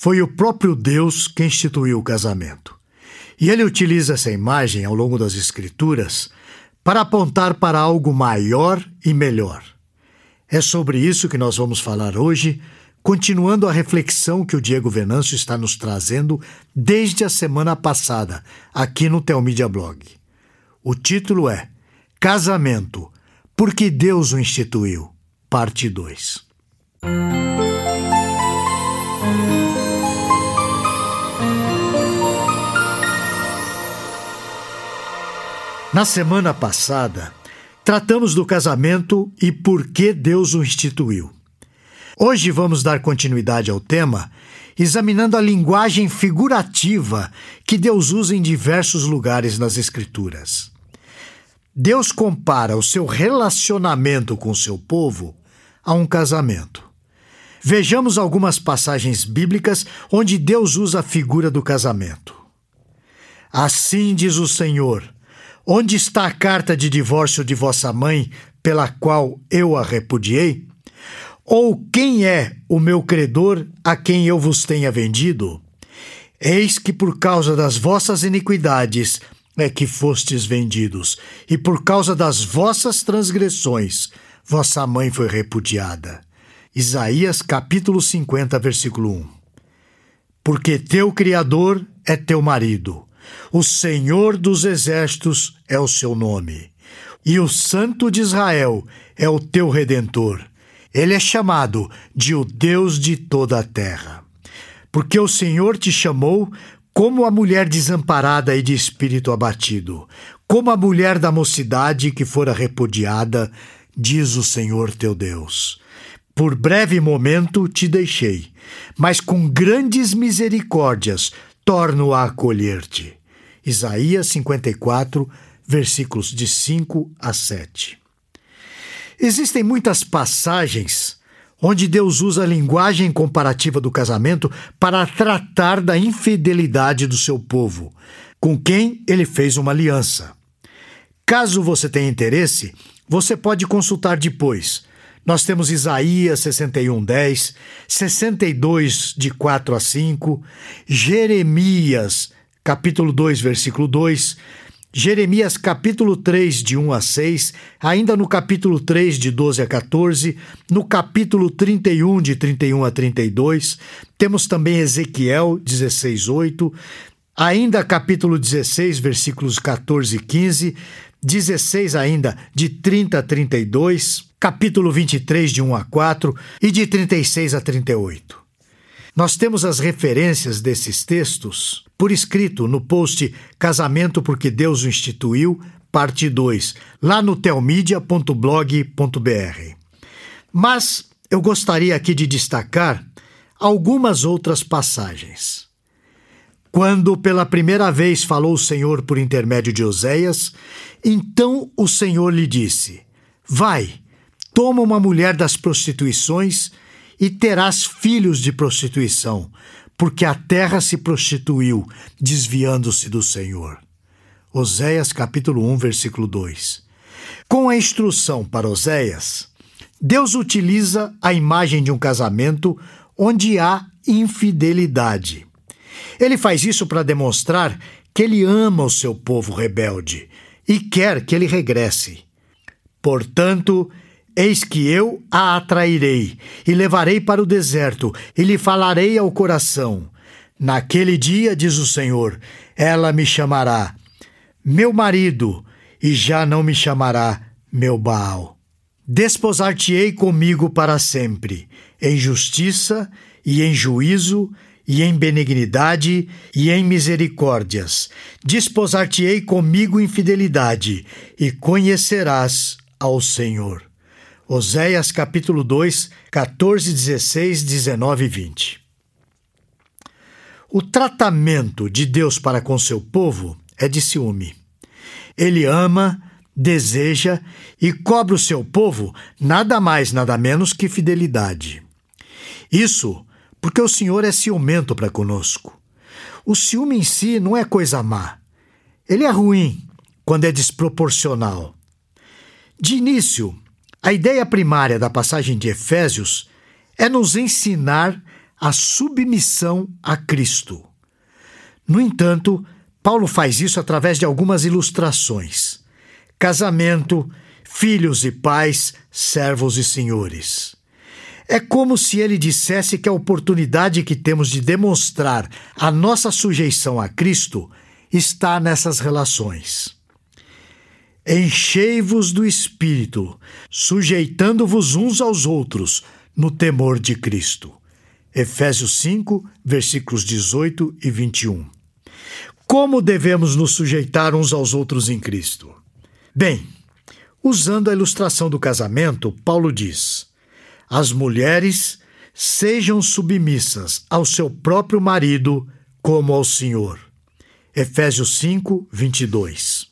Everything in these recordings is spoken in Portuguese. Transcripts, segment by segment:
Foi o próprio Deus que instituiu o casamento. E ele utiliza essa imagem ao longo das Escrituras para apontar para algo maior e melhor. É sobre isso que nós vamos falar hoje, continuando a reflexão que o Diego Venâncio está nos trazendo desde a semana passada, aqui no Telmídia Blog. O título é Casamento, porque Deus o instituiu, parte 2. Na semana passada, tratamos do casamento e por que Deus o instituiu. Hoje vamos dar continuidade ao tema, examinando a linguagem figurativa que Deus usa em diversos lugares nas Escrituras. Deus compara o seu relacionamento com o seu povo a um casamento. Vejamos algumas passagens bíblicas onde Deus usa a figura do casamento. Assim diz o Senhor Onde está a carta de divórcio de vossa mãe, pela qual eu a repudiei? Ou quem é o meu credor a quem eu vos tenha vendido? Eis que por causa das vossas iniquidades é que fostes vendidos, e por causa das vossas transgressões vossa mãe foi repudiada. Isaías capítulo 50, versículo 1. Porque teu Criador é teu marido o Senhor dos Exércitos é o seu nome. E o Santo de Israel é o teu redentor. Ele é chamado de o Deus de toda a terra. Porque o Senhor te chamou como a mulher desamparada e de espírito abatido, como a mulher da mocidade que fora repudiada, diz o Senhor teu Deus. Por breve momento te deixei, mas com grandes misericórdias torno a acolher-te. Isaías 54, versículos de 5 a 7. Existem muitas passagens onde Deus usa a linguagem comparativa do casamento para tratar da infidelidade do seu povo, com quem ele fez uma aliança. Caso você tenha interesse, você pode consultar depois. Nós temos Isaías 61, 10, 62, de 4 a 5, Jeremias capítulo 2, versículo 2, Jeremias capítulo 3, de 1 a 6, ainda no capítulo 3, de 12 a 14, no capítulo 31, de 31 a 32, temos também Ezequiel 16, 8, ainda capítulo 16, versículos 14 e 15, 16 ainda, de 30 a 32, capítulo 23, de 1 a 4 e de 36 a 38. Nós temos as referências desses textos por escrito no post Casamento porque Deus o instituiu, parte 2, lá no telmedia.blog.br. Mas eu gostaria aqui de destacar algumas outras passagens. Quando pela primeira vez falou o Senhor por intermédio de Oséias, então o Senhor lhe disse: Vai, toma uma mulher das prostituições e terás filhos de prostituição, porque a terra se prostituiu, desviando-se do Senhor. Oséias capítulo 1, versículo 2. Com a instrução para Oséias, Deus utiliza a imagem de um casamento onde há infidelidade. Ele faz isso para demonstrar que ele ama o seu povo rebelde e quer que ele regresse. Portanto, Eis que eu a atrairei e levarei para o deserto e lhe falarei ao coração. Naquele dia, diz o Senhor, ela me chamará meu marido e já não me chamará meu Baal. Desposar-te-ei comigo para sempre, em justiça e em juízo e em benignidade e em misericórdias. Desposar-te-ei comigo em fidelidade e conhecerás ao Senhor. Oséias capítulo 2, 14, 16, 19 e 20. O tratamento de Deus para com seu povo é de ciúme. Ele ama, deseja e cobra o seu povo nada mais, nada menos que fidelidade. Isso porque o Senhor é ciumento para conosco. O ciúme em si não é coisa má. Ele é ruim quando é desproporcional. De início, a ideia primária da passagem de Efésios é nos ensinar a submissão a Cristo. No entanto, Paulo faz isso através de algumas ilustrações: casamento, filhos e pais, servos e senhores. É como se ele dissesse que a oportunidade que temos de demonstrar a nossa sujeição a Cristo está nessas relações. Enchei-vos do Espírito, sujeitando-vos uns aos outros no temor de Cristo. Efésios 5, versículos 18 e 21. Como devemos nos sujeitar uns aos outros em Cristo? Bem, usando a ilustração do casamento, Paulo diz: as mulheres sejam submissas ao seu próprio marido como ao Senhor. Efésios 5, 22.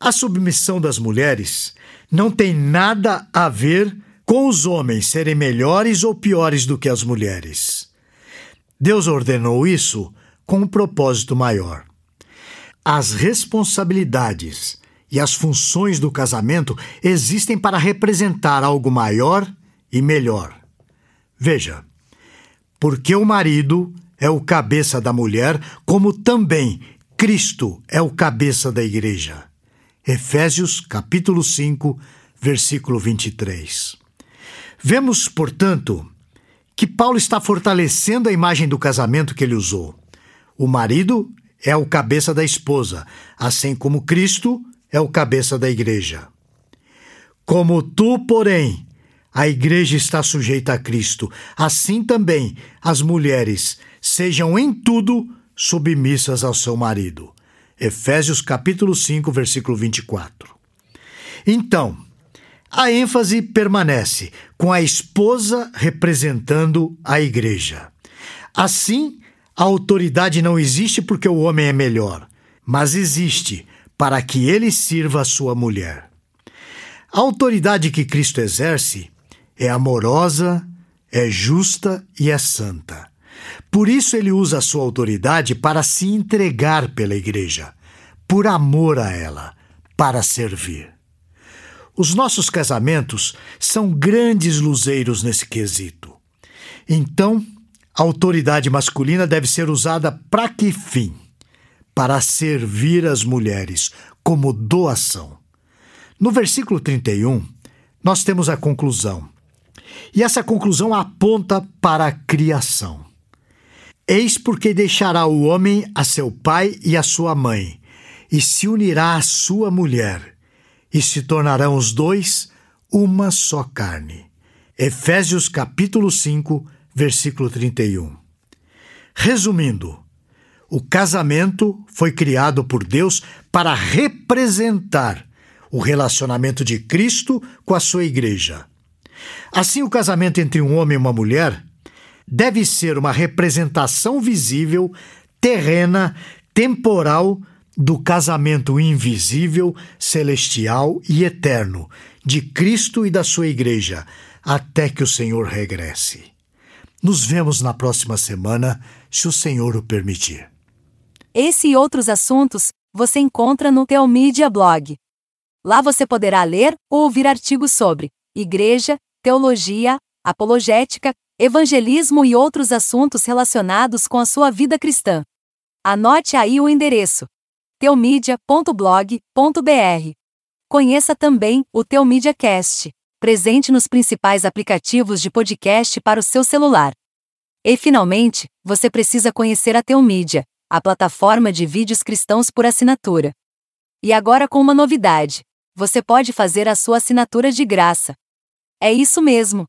A submissão das mulheres não tem nada a ver com os homens serem melhores ou piores do que as mulheres. Deus ordenou isso com um propósito maior. As responsabilidades e as funções do casamento existem para representar algo maior e melhor. Veja, porque o marido é o cabeça da mulher, como também Cristo é o cabeça da igreja. Efésios capítulo 5, versículo 23. Vemos, portanto, que Paulo está fortalecendo a imagem do casamento que ele usou. O marido é o cabeça da esposa, assim como Cristo é o cabeça da igreja. Como tu, porém, a igreja está sujeita a Cristo, assim também as mulheres sejam em tudo submissas ao seu marido. Efésios capítulo 5, versículo 24. Então, a ênfase permanece com a esposa representando a igreja. Assim, a autoridade não existe porque o homem é melhor, mas existe para que ele sirva a sua mulher. A autoridade que Cristo exerce é amorosa, é justa e é santa. Por isso ele usa a sua autoridade para se entregar pela igreja, por amor a ela, para servir. Os nossos casamentos são grandes luzeiros nesse quesito. Então, a autoridade masculina deve ser usada para que fim? Para servir as mulheres como doação. No versículo 31, nós temos a conclusão. E essa conclusão aponta para a criação. Eis porque deixará o homem a seu pai e a sua mãe, e se unirá à sua mulher, e se tornarão os dois uma só carne. Efésios capítulo 5, versículo 31. Resumindo, o casamento foi criado por Deus para representar o relacionamento de Cristo com a sua igreja. Assim, o casamento entre um homem e uma mulher deve ser uma representação visível, terrena, temporal do casamento invisível, celestial e eterno de Cristo e da sua Igreja, até que o Senhor regresse. Nos vemos na próxima semana, se o Senhor o permitir. Esse e outros assuntos você encontra no Teomídia Blog. Lá você poderá ler ou ouvir artigos sobre igreja, teologia, apologética, evangelismo e outros assuntos relacionados com a sua vida cristã. Anote aí o endereço: teomedia.blog.br. Conheça também o Teomídia Cast, presente nos principais aplicativos de podcast para o seu celular. E finalmente, você precisa conhecer a Teomídia, a plataforma de vídeos cristãos por assinatura. E agora com uma novidade: você pode fazer a sua assinatura de graça. É isso mesmo,